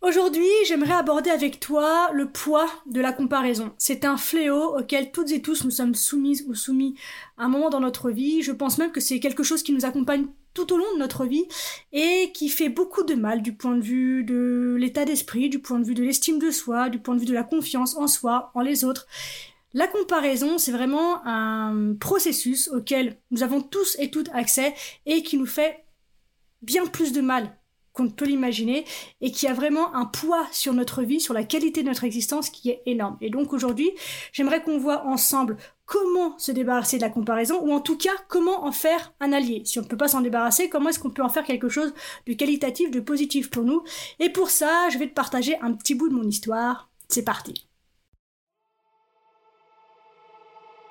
Aujourd'hui, j'aimerais aborder avec toi le poids de la comparaison. C'est un fléau auquel toutes et tous nous sommes soumises ou soumis à un moment dans notre vie. Je pense même que c'est quelque chose qui nous accompagne tout au long de notre vie et qui fait beaucoup de mal du point de vue de l'état d'esprit, du point de vue de l'estime de soi, du point de vue de la confiance en soi, en les autres. La comparaison, c'est vraiment un processus auquel nous avons tous et toutes accès et qui nous fait bien plus de mal qu'on peut l'imaginer et qui a vraiment un poids sur notre vie, sur la qualité de notre existence qui est énorme. Et donc aujourd'hui, j'aimerais qu'on voit ensemble comment se débarrasser de la comparaison ou en tout cas comment en faire un allié. Si on ne peut pas s'en débarrasser, comment est-ce qu'on peut en faire quelque chose de qualitatif, de positif pour nous? Et pour ça, je vais te partager un petit bout de mon histoire. C'est parti.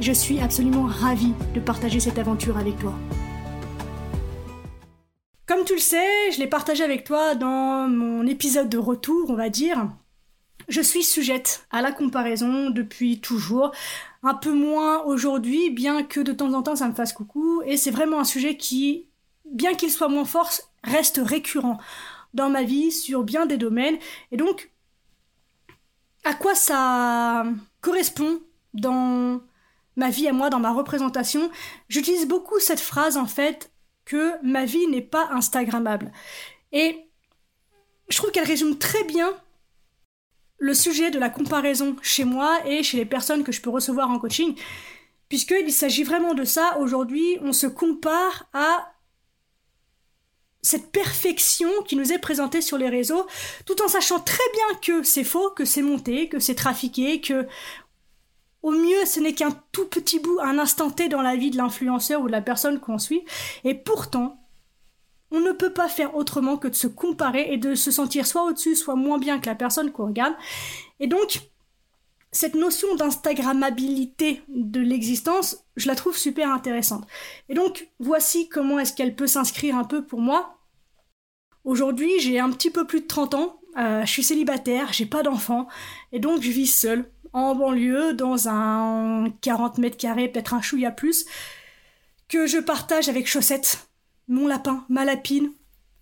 je suis absolument ravie de partager cette aventure avec toi. Comme tu le sais, je l'ai partagé avec toi dans mon épisode de retour, on va dire. Je suis sujette à la comparaison depuis toujours, un peu moins aujourd'hui, bien que de temps en temps ça me fasse coucou, et c'est vraiment un sujet qui, bien qu'il soit moins fort, reste récurrent dans ma vie sur bien des domaines, et donc à quoi ça correspond dans ma vie à moi dans ma représentation, j'utilise beaucoup cette phrase en fait que ma vie n'est pas instagrammable. Et je trouve qu'elle résume très bien le sujet de la comparaison chez moi et chez les personnes que je peux recevoir en coaching, puisqu'il s'agit vraiment de ça. Aujourd'hui, on se compare à cette perfection qui nous est présentée sur les réseaux, tout en sachant très bien que c'est faux, que c'est monté, que c'est trafiqué, que au mieux, ce n'est qu'un tout petit bout, un instant T dans la vie de l'influenceur ou de la personne qu'on suit. Et pourtant, on ne peut pas faire autrement que de se comparer et de se sentir soit au-dessus, soit moins bien que la personne qu'on regarde. Et donc, cette notion d'instagrammabilité de l'existence, je la trouve super intéressante. Et donc, voici comment est-ce qu'elle peut s'inscrire un peu pour moi. Aujourd'hui, j'ai un petit peu plus de 30 ans, euh, je suis célibataire, j'ai pas d'enfant, et donc je vis seule en banlieue, dans un 40 mètres carrés, peut-être un chouïa plus, que je partage avec Chaussette, mon lapin, ma lapine,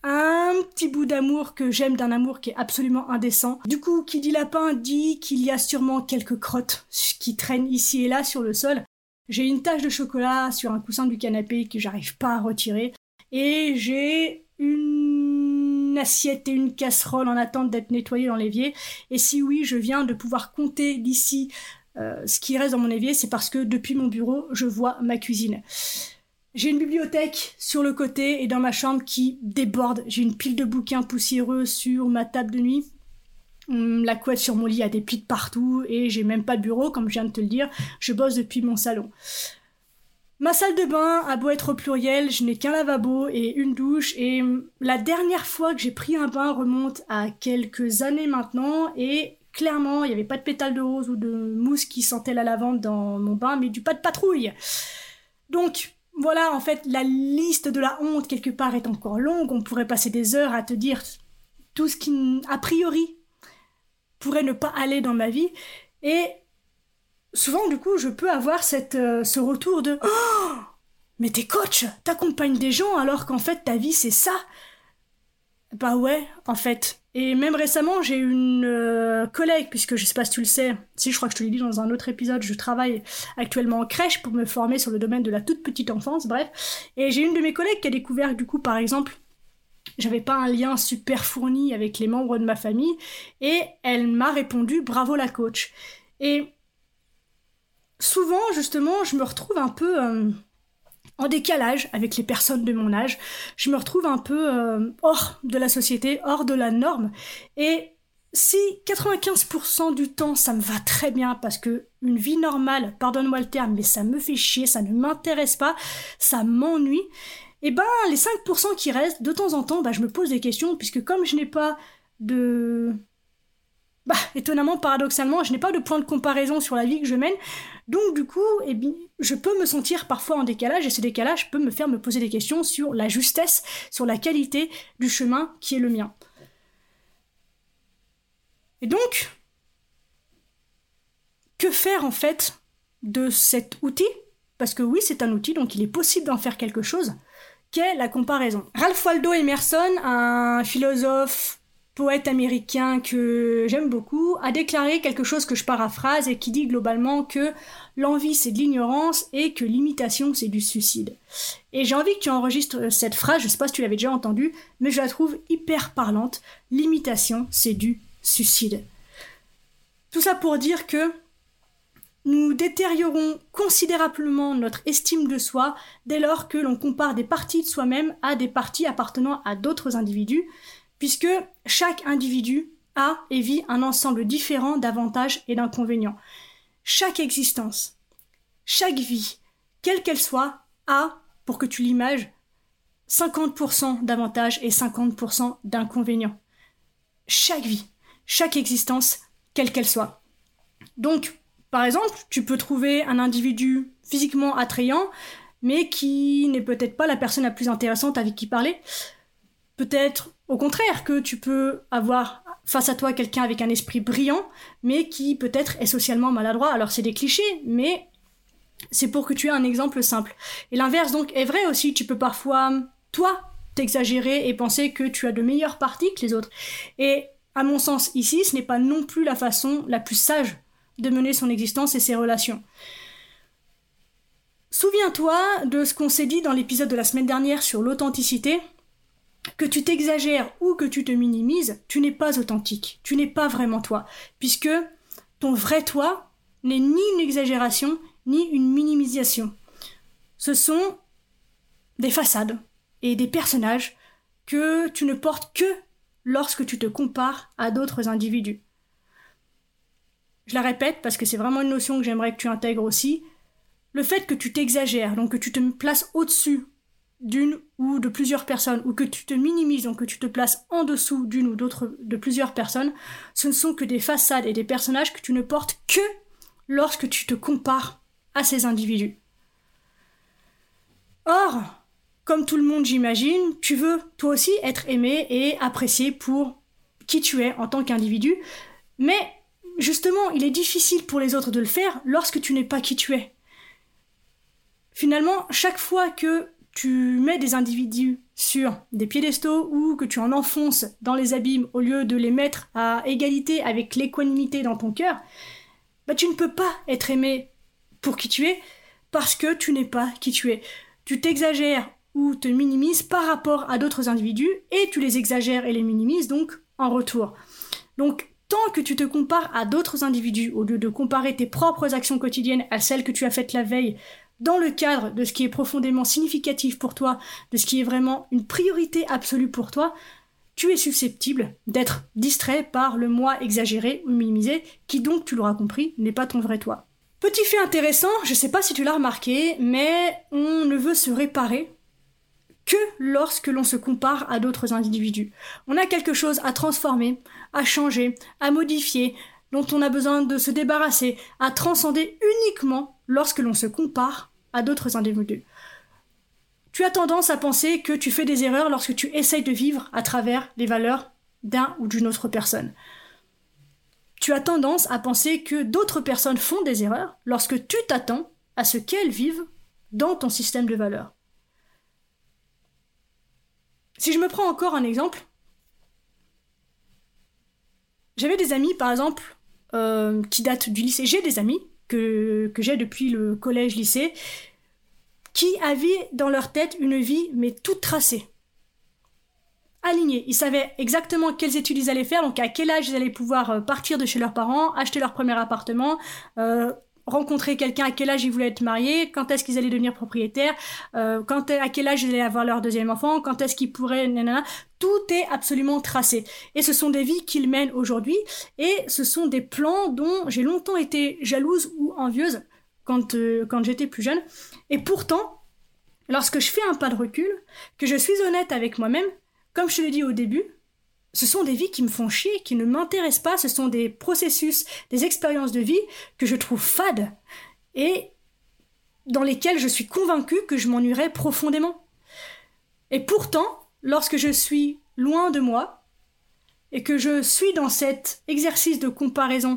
un petit bout d'amour que j'aime d'un amour qui est absolument indécent. Du coup, qui dit lapin dit qu'il y a sûrement quelques crottes qui traînent ici et là sur le sol. J'ai une tache de chocolat sur un coussin du canapé que j'arrive pas à retirer. Et j'ai une assiette et une casserole en attente d'être nettoyée dans l'évier Et si oui, je viens de pouvoir compter d'ici euh, ce qui reste dans mon évier, c'est parce que depuis mon bureau, je vois ma cuisine. J'ai une bibliothèque sur le côté et dans ma chambre qui déborde. J'ai une pile de bouquins poussiéreux sur ma table de nuit. Hum, la couette sur mon lit a des plis de partout et j'ai même pas de bureau, comme je viens de te le dire. Je bosse depuis mon salon. Ma salle de bain a beau être au pluriel, je n'ai qu'un lavabo et une douche et la dernière fois que j'ai pris un bain remonte à quelques années maintenant et clairement il n'y avait pas de pétales de rose ou de mousse qui sentait la lavande dans mon bain mais du pas de patrouille. Donc voilà en fait la liste de la honte quelque part est encore longue, on pourrait passer des heures à te dire tout ce qui a priori pourrait ne pas aller dans ma vie et souvent, du coup, je peux avoir euh, ce retour de oh, mais t'es coach, t'accompagnes des gens alors qu'en fait ta vie c'est ça. Bah ouais, en fait. Et même récemment, j'ai une euh, collègue, puisque je sais pas si tu le sais, si je crois que je te l'ai dit dans un autre épisode, je travaille actuellement en crèche pour me former sur le domaine de la toute petite enfance, bref. Et j'ai une de mes collègues qui a découvert, du coup, par exemple, j'avais pas un lien super fourni avec les membres de ma famille, et elle m'a répondu bravo la coach. Et souvent, justement, je me retrouve un peu euh, en décalage avec les personnes de mon âge. Je me retrouve un peu euh, hors de la société, hors de la norme. Et si 95% du temps ça me va très bien parce que une vie normale, pardonne-moi le terme, mais ça me fait chier, ça ne m'intéresse pas, ça m'ennuie, et eh ben les 5% qui restent, de temps en temps, bah, je me pose des questions puisque comme je n'ai pas de bah, étonnamment, paradoxalement, je n'ai pas de point de comparaison sur la vie que je mène. Donc du coup, eh bien, je peux me sentir parfois en décalage et ce décalage peut me faire me poser des questions sur la justesse, sur la qualité du chemin qui est le mien. Et donc, que faire en fait de cet outil? Parce que oui, c'est un outil, donc il est possible d'en faire quelque chose qu'est la comparaison? Ralph Waldo Emerson, un philosophe poète américain que j'aime beaucoup, a déclaré quelque chose que je paraphrase et qui dit globalement que l'envie c'est de l'ignorance et que l'imitation c'est du suicide. Et j'ai envie que tu enregistres cette phrase, je sais pas si tu l'avais déjà entendue, mais je la trouve hyper parlante. L'imitation c'est du suicide. Tout ça pour dire que nous détériorons considérablement notre estime de soi dès lors que l'on compare des parties de soi-même à des parties appartenant à d'autres individus, puisque chaque individu a et vit un ensemble différent d'avantages et d'inconvénients. Chaque existence, chaque vie, quelle qu'elle soit, a, pour que tu l'images, 50% d'avantages et 50% d'inconvénients. Chaque vie, chaque existence, quelle qu'elle soit. Donc, par exemple, tu peux trouver un individu physiquement attrayant, mais qui n'est peut-être pas la personne la plus intéressante avec qui parler. Peut-être au contraire que tu peux avoir face à toi quelqu'un avec un esprit brillant, mais qui peut-être est socialement maladroit. Alors c'est des clichés, mais c'est pour que tu aies un exemple simple. Et l'inverse donc est vrai aussi, tu peux parfois, toi, t'exagérer et penser que tu as de meilleures parties que les autres. Et à mon sens, ici, ce n'est pas non plus la façon la plus sage de mener son existence et ses relations. Souviens-toi de ce qu'on s'est dit dans l'épisode de la semaine dernière sur l'authenticité. Que tu t'exagères ou que tu te minimises, tu n'es pas authentique, tu n'es pas vraiment toi, puisque ton vrai toi n'est ni une exagération, ni une minimisation. Ce sont des façades et des personnages que tu ne portes que lorsque tu te compares à d'autres individus. Je la répète parce que c'est vraiment une notion que j'aimerais que tu intègres aussi. Le fait que tu t'exagères, donc que tu te places au-dessus d'une ou de plusieurs personnes, ou que tu te minimises, donc que tu te places en dessous d'une ou d'autres de plusieurs personnes, ce ne sont que des façades et des personnages que tu ne portes que lorsque tu te compares à ces individus. Or, comme tout le monde j'imagine, tu veux toi aussi être aimé et apprécié pour qui tu es en tant qu'individu, mais justement, il est difficile pour les autres de le faire lorsque tu n'es pas qui tu es. Finalement, chaque fois que tu mets des individus sur des piédestaux ou que tu en enfonces dans les abîmes au lieu de les mettre à égalité avec l'équanimité dans ton cœur, bah tu ne peux pas être aimé pour qui tu es parce que tu n'es pas qui tu es. Tu t'exagères ou te minimises par rapport à d'autres individus et tu les exagères et les minimises donc en retour. Donc tant que tu te compares à d'autres individus, au lieu de comparer tes propres actions quotidiennes à celles que tu as faites la veille, dans le cadre de ce qui est profondément significatif pour toi, de ce qui est vraiment une priorité absolue pour toi, tu es susceptible d'être distrait par le moi exagéré ou minimisé, qui donc, tu l'auras compris, n'est pas ton vrai toi. Petit fait intéressant, je sais pas si tu l'as remarqué, mais on ne veut se réparer que lorsque l'on se compare à d'autres individus. On a quelque chose à transformer, à changer, à modifier, dont on a besoin de se débarrasser, à transcender uniquement lorsque l'on se compare à d'autres individus. Tu as tendance à penser que tu fais des erreurs lorsque tu essayes de vivre à travers les valeurs d'un ou d'une autre personne. Tu as tendance à penser que d'autres personnes font des erreurs lorsque tu t'attends à ce qu'elles vivent dans ton système de valeurs. Si je me prends encore un exemple, j'avais des amis, par exemple, euh, qui datent du lycée. J'ai des amis que, j'ai depuis le collège-lycée qui avaient dans leur tête une vie, mais toute tracée. Alignée. Ils savaient exactement quelles études ils allaient faire, donc à quel âge ils allaient pouvoir euh, partir de chez leurs parents, acheter leur premier appartement, euh, rencontrer quelqu'un, à quel âge ils voulaient être mariés, quand est-ce qu'ils allaient devenir propriétaires, euh, quand à quel âge ils allaient avoir leur deuxième enfant, quand est-ce qu'ils pourraient. Tout est absolument tracé. Et ce sont des vies qu'ils mènent aujourd'hui, et ce sont des plans dont j'ai longtemps été jalouse ou envieuse quand, euh, quand j'étais plus jeune. Et pourtant, lorsque je fais un pas de recul, que je suis honnête avec moi-même, comme je te l'ai dit au début, ce sont des vies qui me font chier, qui ne m'intéressent pas, ce sont des processus, des expériences de vie que je trouve fades et dans lesquelles je suis convaincue que je m'ennuierais profondément. Et pourtant, lorsque je suis loin de moi et que je suis dans cet exercice de comparaison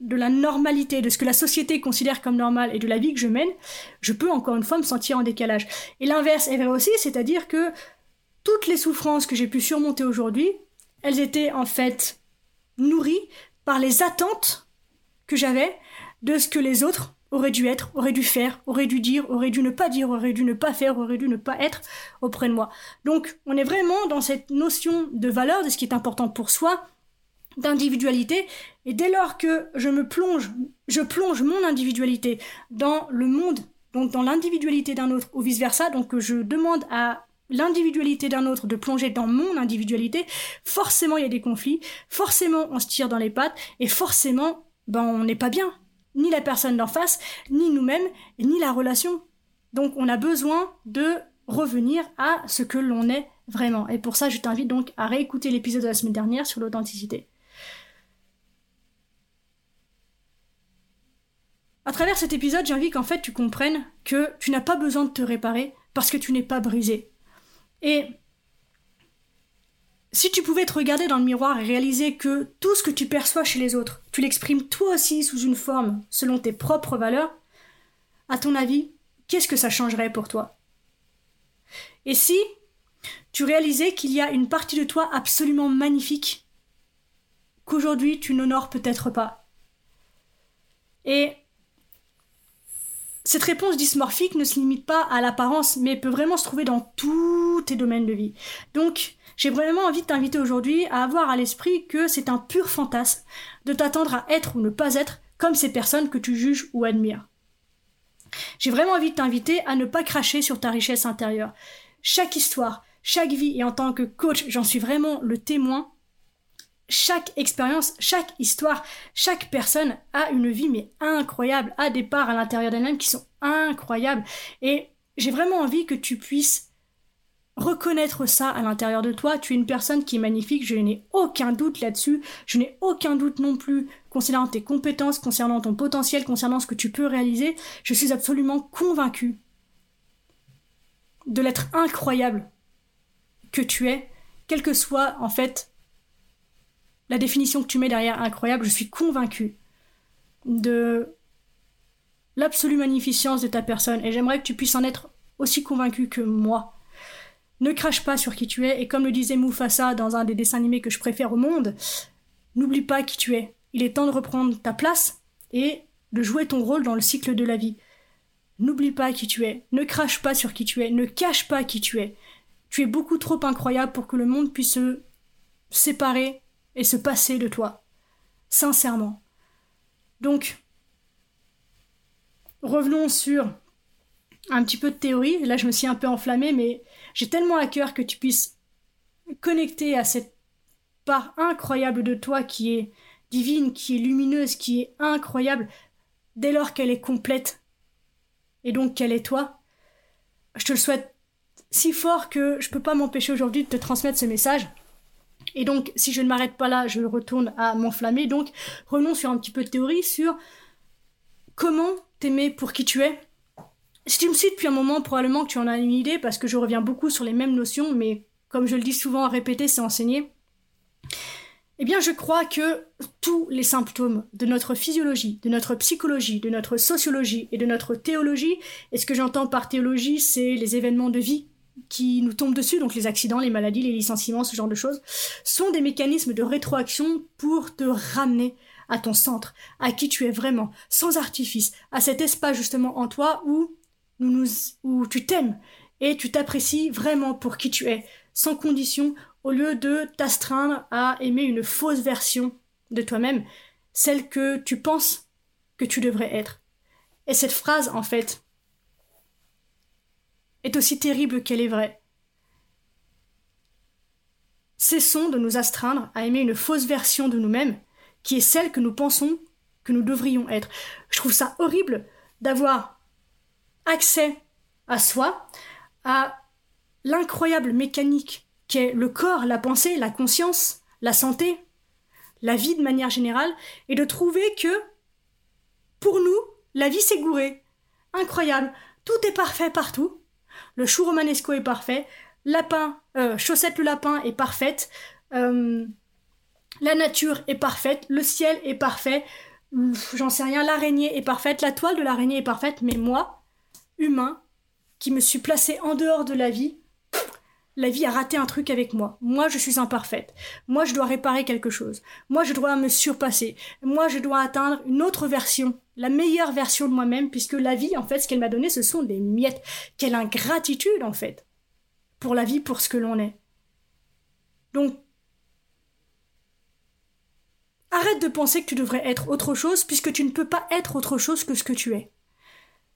de la normalité, de ce que la société considère comme normal et de la vie que je mène, je peux encore une fois me sentir en décalage. Et l'inverse est vrai aussi, c'est-à-dire que toutes les souffrances que j'ai pu surmonter aujourd'hui, elles étaient en fait nourries par les attentes que j'avais de ce que les autres auraient dû être, auraient dû faire, auraient dû dire, auraient dû ne pas dire, auraient dû ne pas faire, auraient dû ne pas être auprès de moi. Donc on est vraiment dans cette notion de valeur, de ce qui est important pour soi, d'individualité, et dès lors que je me plonge, je plonge mon individualité dans le monde, donc dans l'individualité d'un autre, ou vice-versa, donc que je demande à l'individualité d'un autre de plonger dans mon individualité, forcément il y a des conflits, forcément on se tire dans les pattes, et forcément, ben on n'est pas bien. Ni la personne d'en face, ni nous-mêmes, ni la relation. Donc on a besoin de revenir à ce que l'on est vraiment. Et pour ça, je t'invite donc à réécouter l'épisode de la semaine dernière sur l'authenticité. À travers cet épisode, j'ai envie qu'en fait tu comprennes que tu n'as pas besoin de te réparer parce que tu n'es pas brisé. Et si tu pouvais te regarder dans le miroir et réaliser que tout ce que tu perçois chez les autres, tu l'exprimes toi aussi sous une forme selon tes propres valeurs, à ton avis, qu'est-ce que ça changerait pour toi? Et si tu réalisais qu'il y a une partie de toi absolument magnifique qu'aujourd'hui tu n'honores peut-être pas? Et cette réponse dysmorphique ne se limite pas à l'apparence, mais peut vraiment se trouver dans tous tes domaines de vie. Donc, j'ai vraiment envie de t'inviter aujourd'hui à avoir à l'esprit que c'est un pur fantasme de t'attendre à être ou ne pas être comme ces personnes que tu juges ou admires. J'ai vraiment envie de t'inviter à ne pas cracher sur ta richesse intérieure. Chaque histoire, chaque vie, et en tant que coach, j'en suis vraiment le témoin, chaque expérience, chaque histoire, chaque personne a une vie mais incroyable, a des parts à l'intérieur d'elle-même qui sont incroyables. Et j'ai vraiment envie que tu puisses reconnaître ça à l'intérieur de toi. Tu es une personne qui est magnifique, je n'ai aucun doute là-dessus. Je n'ai aucun doute non plus concernant tes compétences, concernant ton potentiel, concernant ce que tu peux réaliser. Je suis absolument convaincue de l'être incroyable que tu es, quel que soit en fait la définition que tu mets derrière incroyable, je suis convaincue de l'absolue magnificence de ta personne et j'aimerais que tu puisses en être aussi convaincu que moi. Ne crache pas sur qui tu es et comme le disait Mufasa dans un des dessins animés que je préfère au monde, n'oublie pas qui tu es. Il est temps de reprendre ta place et de jouer ton rôle dans le cycle de la vie. N'oublie pas qui tu es, ne crache pas sur qui tu es, ne cache pas qui tu es. Tu es beaucoup trop incroyable pour que le monde puisse se séparer et se passer de toi. Sincèrement. Donc, revenons sur un petit peu de théorie. Là, je me suis un peu enflammée, mais j'ai tellement à cœur que tu puisses connecter à cette part incroyable de toi qui est divine, qui est lumineuse, qui est incroyable, dès lors qu'elle est complète, et donc qu'elle est toi. Je te le souhaite si fort que je peux pas m'empêcher aujourd'hui de te transmettre ce message. Et donc, si je ne m'arrête pas là, je retourne à m'enflammer. Donc, revenons sur un petit peu de théorie sur comment t'aimer pour qui tu es. Si tu me suis depuis un moment, probablement que tu en as une idée parce que je reviens beaucoup sur les mêmes notions, mais comme je le dis souvent répéter, c'est enseigner. Eh bien, je crois que tous les symptômes de notre physiologie, de notre psychologie, de notre sociologie et de notre théologie, et ce que j'entends par théologie, c'est les événements de vie qui nous tombent dessus, donc les accidents, les maladies, les licenciements, ce genre de choses, sont des mécanismes de rétroaction pour te ramener à ton centre, à qui tu es vraiment, sans artifice, à cet espace justement en toi où, nous, où tu t'aimes et tu t'apprécies vraiment pour qui tu es, sans condition, au lieu de t'astreindre à aimer une fausse version de toi-même, celle que tu penses que tu devrais être. Et cette phrase, en fait, est aussi terrible qu'elle est vraie. Cessons de nous astreindre à aimer une fausse version de nous-mêmes, qui est celle que nous pensons que nous devrions être. Je trouve ça horrible d'avoir accès à soi, à l'incroyable mécanique qu'est le corps, la pensée, la conscience, la santé, la vie de manière générale, et de trouver que, pour nous, la vie s'est gourée. Incroyable. Tout est parfait partout. Le chou romanesco est parfait. Lapin, euh, chaussette le lapin est parfaite. Euh, la nature est parfaite. Le ciel est parfait. J'en sais rien. L'araignée est parfaite. La toile de l'araignée est parfaite. Mais moi, humain, qui me suis placé en dehors de la vie, la vie a raté un truc avec moi. Moi, je suis imparfaite. Moi, je dois réparer quelque chose. Moi, je dois me surpasser. Moi, je dois atteindre une autre version, la meilleure version de moi-même, puisque la vie, en fait, ce qu'elle m'a donné, ce sont des miettes. Quelle ingratitude, en fait, pour la vie, pour ce que l'on est. Donc, arrête de penser que tu devrais être autre chose, puisque tu ne peux pas être autre chose que ce que tu es.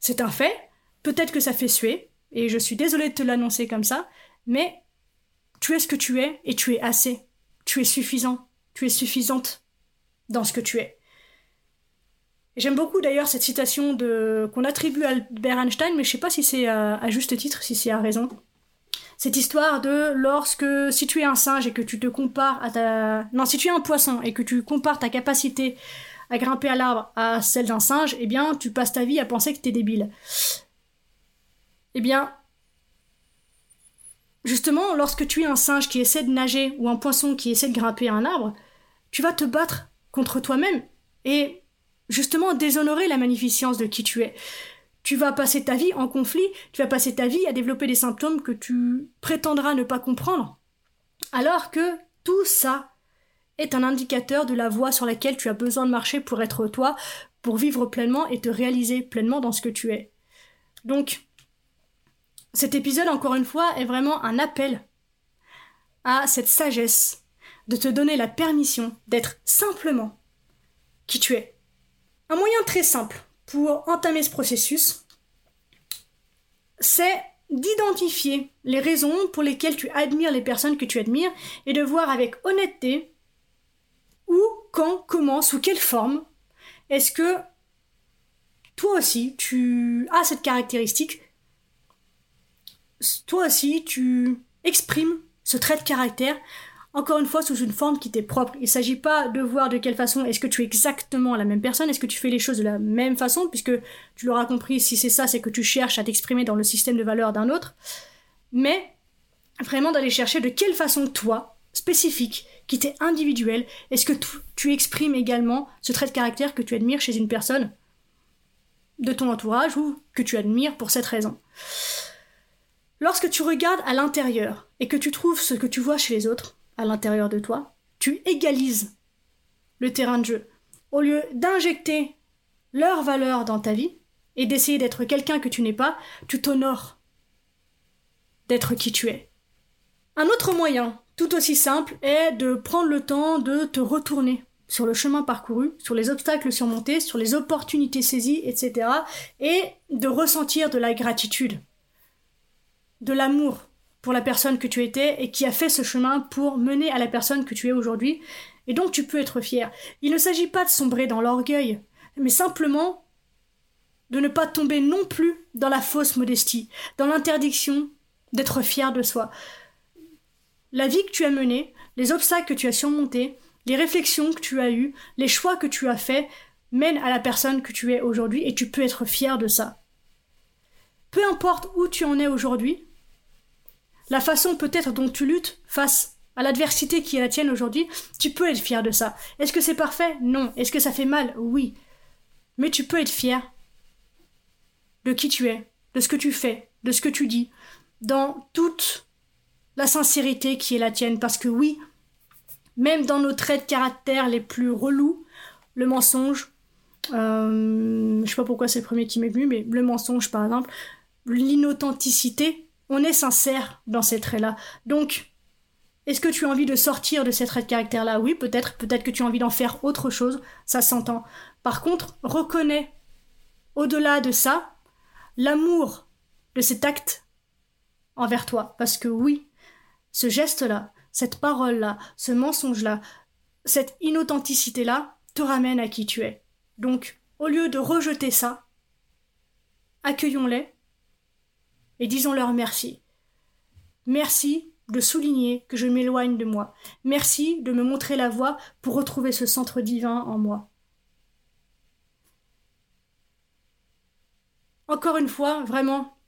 C'est un fait. Peut-être que ça fait suer, et je suis désolée de te l'annoncer comme ça, mais tu es ce que tu es et tu es assez. Tu es suffisant. Tu es suffisante dans ce que tu es. J'aime beaucoup d'ailleurs cette citation qu'on attribue à Albert Einstein, mais je sais pas si c'est à, juste titre, si c'est à raison. Cette histoire de lorsque si tu es un singe et que tu te compares à ta non si tu es un poisson et que tu compares ta capacité à grimper à l'arbre à celle d'un singe, eh bien tu passes ta vie à penser que tu es débile. Eh bien Justement, lorsque tu es un singe qui essaie de nager ou un poisson qui essaie de grimper à un arbre, tu vas te battre contre toi-même et justement déshonorer la magnificence de qui tu es. Tu vas passer ta vie en conflit, tu vas passer ta vie à développer des symptômes que tu prétendras ne pas comprendre. Alors que tout ça est un indicateur de la voie sur laquelle tu as besoin de marcher pour être toi, pour vivre pleinement et te réaliser pleinement dans ce que tu es. Donc, cet épisode, encore une fois, est vraiment un appel à cette sagesse de te donner la permission d'être simplement qui tu es. Un moyen très simple pour entamer ce processus, c'est d'identifier les raisons pour lesquelles tu admires les personnes que tu admires et de voir avec honnêteté où, quand, comment, sous quelle forme est-ce que toi aussi tu as cette caractéristique toi aussi, tu exprimes ce trait de caractère, encore une fois, sous une forme qui t'est propre. Il ne s'agit pas de voir de quelle façon est-ce que tu es exactement la même personne, est-ce que tu fais les choses de la même façon, puisque tu l'auras compris, si c'est ça, c'est que tu cherches à t'exprimer dans le système de valeurs d'un autre, mais vraiment d'aller chercher de quelle façon toi, spécifique, qui t'est individuel, est-ce que tu exprimes également ce trait de caractère que tu admires chez une personne de ton entourage ou que tu admires pour cette raison? Lorsque tu regardes à l'intérieur et que tu trouves ce que tu vois chez les autres, à l'intérieur de toi, tu égalises le terrain de jeu. Au lieu d'injecter leur valeur dans ta vie et d'essayer d'être quelqu'un que tu n'es pas, tu t'honores d'être qui tu es. Un autre moyen, tout aussi simple, est de prendre le temps de te retourner sur le chemin parcouru, sur les obstacles surmontés, sur les opportunités saisies, etc. et de ressentir de la gratitude de l'amour pour la personne que tu étais et qui a fait ce chemin pour mener à la personne que tu es aujourd'hui. Et donc tu peux être fier. Il ne s'agit pas de sombrer dans l'orgueil, mais simplement de ne pas tomber non plus dans la fausse modestie, dans l'interdiction d'être fier de soi. La vie que tu as menée, les obstacles que tu as surmontés, les réflexions que tu as eues, les choix que tu as faits mènent à la personne que tu es aujourd'hui et tu peux être fier de ça. Peu importe où tu en es aujourd'hui, la façon peut-être dont tu luttes face à l'adversité qui est la tienne aujourd'hui, tu peux être fier de ça. Est-ce que c'est parfait? Non. Est-ce que ça fait mal? Oui. Mais tu peux être fier de qui tu es, de ce que tu fais, de ce que tu dis, dans toute la sincérité qui est la tienne. Parce que oui, même dans nos traits de caractère les plus relous, le mensonge, euh, je sais pas pourquoi c'est le premier qui m'est venu, mais le mensonge par exemple, l'inauthenticité, on est sincère dans ces traits-là. Donc, est-ce que tu as envie de sortir de ces traits de caractère-là? Oui, peut-être. Peut-être que tu as envie d'en faire autre chose. Ça s'entend. Par contre, reconnais, au-delà de ça, l'amour de cet acte envers toi. Parce que oui, ce geste-là, cette parole-là, ce mensonge-là, cette inauthenticité-là te ramène à qui tu es. Donc, au lieu de rejeter ça, accueillons-les et disons-leur merci. Merci de souligner que je m'éloigne de moi. Merci de me montrer la voie pour retrouver ce centre divin en moi. Encore une fois, vraiment,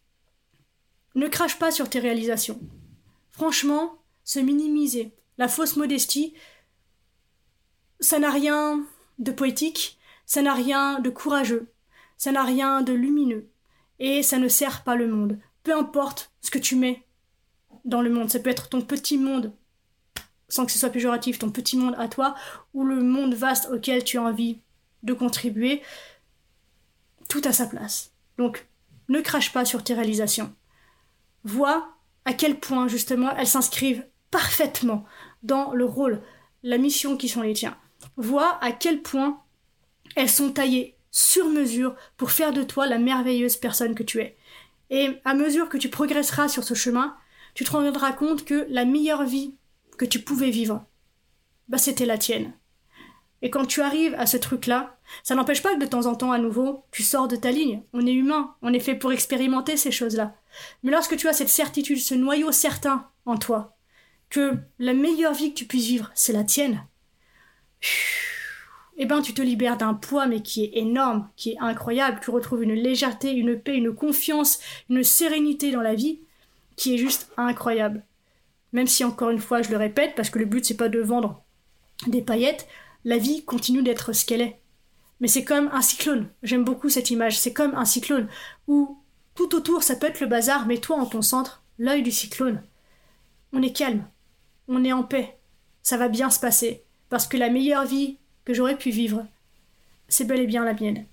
ne crache pas sur tes réalisations. Franchement, se minimiser, la fausse modestie, ça n'a rien de poétique, ça n'a rien de courageux, ça n'a rien de lumineux, et ça ne sert pas le monde. Peu importe ce que tu mets dans le monde, ça peut être ton petit monde, sans que ce soit péjoratif, ton petit monde à toi, ou le monde vaste auquel tu as envie de contribuer, tout à sa place. Donc, ne crache pas sur tes réalisations. Vois à quel point, justement, elles s'inscrivent parfaitement dans le rôle, la mission qui sont les tiens. Vois à quel point elles sont taillées sur mesure pour faire de toi la merveilleuse personne que tu es. Et à mesure que tu progresseras sur ce chemin, tu te rendras compte que la meilleure vie que tu pouvais vivre, bah c'était la tienne. Et quand tu arrives à ce truc-là, ça n'empêche pas que de temps en temps, à nouveau, tu sors de ta ligne. On est humain, on est fait pour expérimenter ces choses-là. Mais lorsque tu as cette certitude, ce noyau certain en toi, que la meilleure vie que tu puisses vivre, c'est la tienne, eh ben tu te libères d'un poids mais qui est énorme, qui est incroyable. Tu retrouves une légèreté, une paix, une confiance, une sérénité dans la vie qui est juste incroyable. Même si encore une fois je le répète parce que le but c'est pas de vendre des paillettes, la vie continue d'être ce qu'elle est. Mais c'est comme un cyclone. J'aime beaucoup cette image. C'est comme un cyclone où tout autour ça peut être le bazar, mais toi en ton centre, l'œil du cyclone. On est calme, on est en paix, ça va bien se passer, parce que la meilleure vie que j'aurais pu vivre, c'est bel et bien la mienne.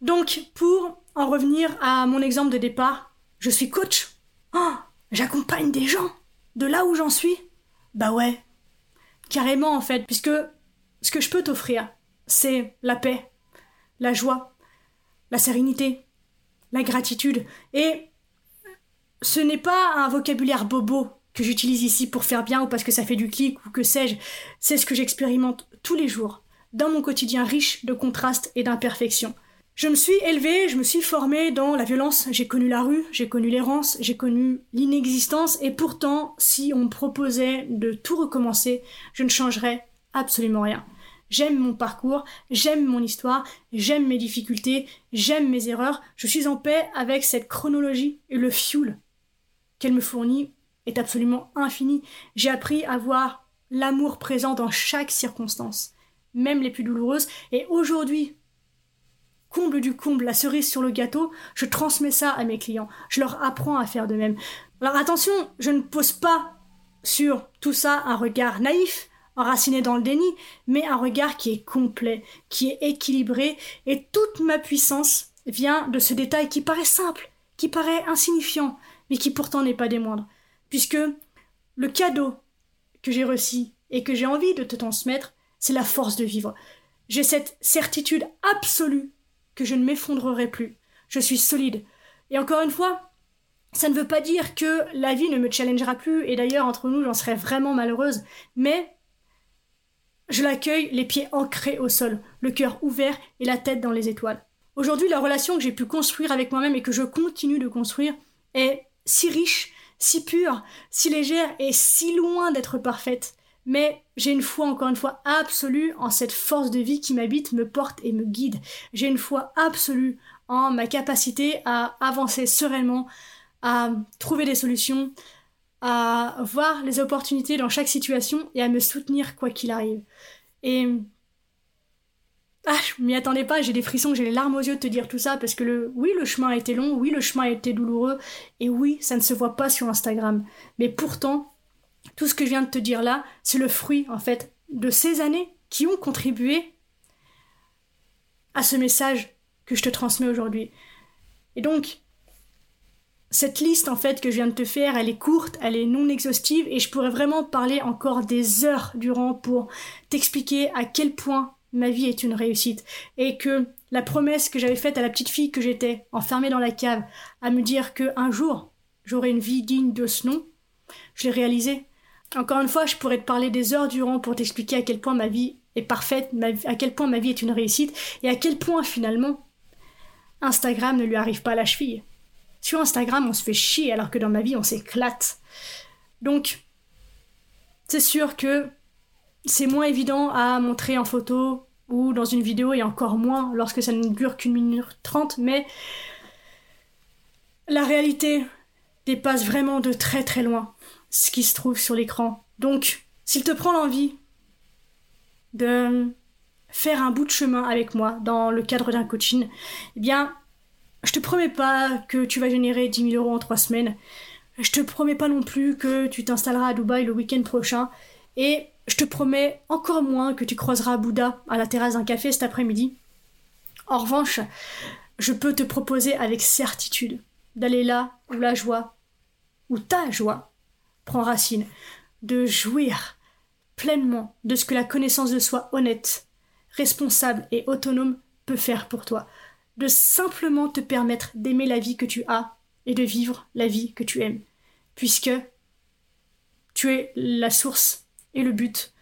Donc, pour en revenir à mon exemple de départ, je suis coach. Oh, j'accompagne des gens de là où j'en suis. Bah ouais, Carrément, en fait, puisque ce que je peux t'offrir, c'est la paix, la joie, la sérénité, la gratitude. Et ce n'est pas un vocabulaire bobo que j'utilise ici pour faire bien ou parce que ça fait du clic ou que sais-je. C'est ce que j'expérimente tous les jours, dans mon quotidien riche de contrastes et d'imperfections. Je me suis élevée, je me suis formée dans la violence, j'ai connu la rue, j'ai connu l'errance, j'ai connu l'inexistence, et pourtant, si on me proposait de tout recommencer, je ne changerais absolument rien. J'aime mon parcours, j'aime mon histoire, j'aime mes difficultés, j'aime mes erreurs, je suis en paix avec cette chronologie et le fuel qu'elle me fournit est absolument infini. J'ai appris à voir l'amour présent dans chaque circonstance, même les plus douloureuses, et aujourd'hui, comble du comble, la cerise sur le gâteau, je transmets ça à mes clients. Je leur apprends à faire de même. Alors attention, je ne pose pas sur tout ça un regard naïf, enraciné dans le déni, mais un regard qui est complet, qui est équilibré, et toute ma puissance vient de ce détail qui paraît simple, qui paraît insignifiant, mais qui pourtant n'est pas des moindres. Puisque le cadeau que j'ai reçu et que j'ai envie de te transmettre, c'est la force de vivre. J'ai cette certitude absolue que je ne m'effondrerai plus. Je suis solide. Et encore une fois, ça ne veut pas dire que la vie ne me challengera plus, et d'ailleurs, entre nous, j'en serais vraiment malheureuse, mais je l'accueille les pieds ancrés au sol, le cœur ouvert et la tête dans les étoiles. Aujourd'hui, la relation que j'ai pu construire avec moi-même et que je continue de construire est si riche, si pure, si légère et si loin d'être parfaite mais j'ai une foi, encore une fois, absolue en cette force de vie qui m'habite, me porte et me guide. J'ai une foi absolue en ma capacité à avancer sereinement, à trouver des solutions, à voir les opportunités dans chaque situation et à me soutenir quoi qu'il arrive. Et ah, je m'y attendais pas, j'ai des frissons, j'ai les larmes aux yeux de te dire tout ça parce que oui, le chemin a été long, oui, le chemin a été douloureux et oui, ça ne se voit pas sur Instagram. Mais pourtant, tout ce que je viens de te dire là, c'est le fruit, en fait, de ces années qui ont contribué à ce message que je te transmets aujourd'hui. Et donc, cette liste, en fait, que je viens de te faire, elle est courte, elle est non exhaustive, et je pourrais vraiment parler encore des heures durant pour t'expliquer à quel point ma vie est une réussite, et que la promesse que j'avais faite à la petite fille que j'étais, enfermée dans la cave, à me dire que un jour j'aurais une vie digne de ce nom, je l'ai réalisée. Encore une fois, je pourrais te parler des heures durant pour t'expliquer à quel point ma vie est parfaite, à quel point ma vie est une réussite, et à quel point finalement Instagram ne lui arrive pas à la cheville. Sur Instagram, on se fait chier alors que dans ma vie, on s'éclate. Donc, c'est sûr que c'est moins évident à montrer en photo ou dans une vidéo et encore moins lorsque ça ne dure qu'une minute trente, mais la réalité dépasse vraiment de très très loin ce qui se trouve sur l'écran. Donc, s'il te prend l'envie de faire un bout de chemin avec moi dans le cadre d'un coaching, eh bien, je te promets pas que tu vas générer 10 000 euros en trois semaines. Je te promets pas non plus que tu t'installeras à Dubaï le week-end prochain. Et je te promets encore moins que tu croiseras Bouddha à la terrasse d'un café cet après-midi. En revanche, je peux te proposer avec certitude d'aller là où la joie, où ta joie, prend racine, de jouir pleinement de ce que la connaissance de soi honnête, responsable et autonome peut faire pour toi, de simplement te permettre d'aimer la vie que tu as et de vivre la vie que tu aimes, puisque tu es la source et le but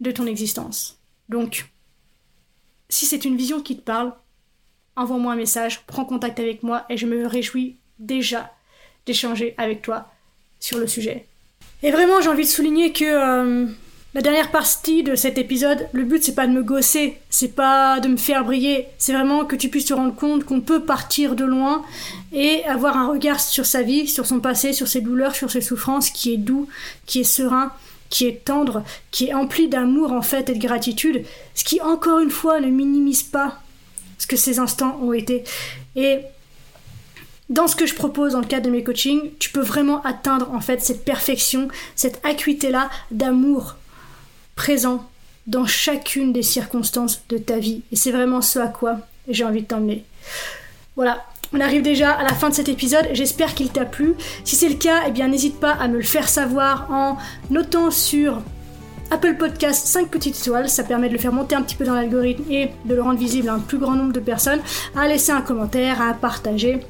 de ton existence. Donc, si c'est une vision qui te parle, envoie-moi un message, prends contact avec moi et je me réjouis déjà d'échanger avec toi sur le sujet. Et vraiment, j'ai envie de souligner que euh, la dernière partie de cet épisode, le but c'est pas de me gosser, c'est pas de me faire briller, c'est vraiment que tu puisses te rendre compte qu'on peut partir de loin et avoir un regard sur sa vie, sur son passé, sur ses douleurs, sur ses souffrances qui est doux, qui est serein, qui est tendre, qui est empli d'amour en fait et de gratitude, ce qui encore une fois ne minimise pas ce que ces instants ont été. Et dans ce que je propose dans le cadre de mes coachings, tu peux vraiment atteindre en fait cette perfection, cette acuité-là d'amour présent dans chacune des circonstances de ta vie. Et c'est vraiment ce à quoi j'ai envie de t'emmener. Voilà, on arrive déjà à la fin de cet épisode, j'espère qu'il t'a plu. Si c'est le cas, eh bien n'hésite pas à me le faire savoir en notant sur Apple Podcast 5 petites étoiles, ça permet de le faire monter un petit peu dans l'algorithme et de le rendre visible à un plus grand nombre de personnes, à laisser un commentaire, à partager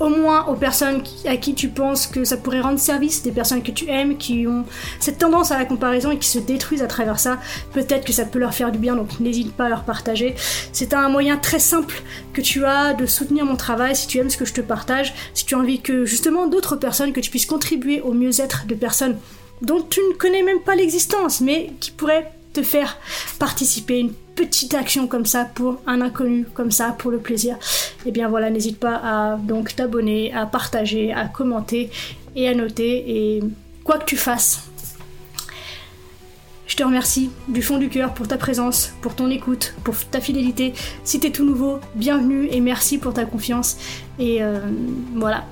au moins aux personnes à qui tu penses que ça pourrait rendre service, des personnes que tu aimes, qui ont cette tendance à la comparaison et qui se détruisent à travers ça. Peut-être que ça peut leur faire du bien, donc n'hésite pas à leur partager. C'est un moyen très simple que tu as de soutenir mon travail si tu aimes ce que je te partage, si tu as envie que justement d'autres personnes, que tu puisses contribuer au mieux-être de personnes dont tu ne connais même pas l'existence, mais qui pourraient te faire participer petite action comme ça pour un inconnu, comme ça pour le plaisir, et eh bien voilà, n'hésite pas à donc t'abonner, à partager, à commenter et à noter. Et quoi que tu fasses, je te remercie du fond du cœur pour ta présence, pour ton écoute, pour ta fidélité. Si t'es tout nouveau, bienvenue et merci pour ta confiance. Et euh, voilà,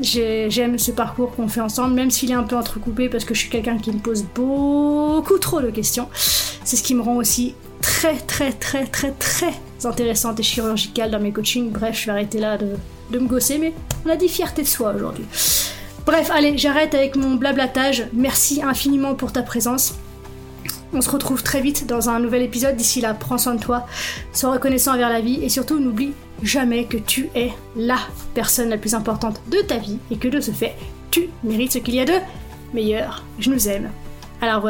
j'aime ce parcours qu'on fait ensemble, même s'il est un peu entrecoupé parce que je suis quelqu'un qui me pose beaucoup trop de questions. C'est ce qui me rend aussi très très très très très intéressante et chirurgicale dans mes coachings. Bref, je vais arrêter là de, me gosser, mais on a dit fierté de soi aujourd'hui. Bref, allez, j'arrête avec mon blablatage. Merci infiniment pour ta présence. On se retrouve très vite dans un nouvel épisode. D'ici là, prends soin de toi, sois reconnaissant envers la vie et surtout n'oublie jamais que tu es la personne la plus importante de ta vie et que de ce fait, tu mérites ce qu'il y a de meilleur. Je nous aime. À la.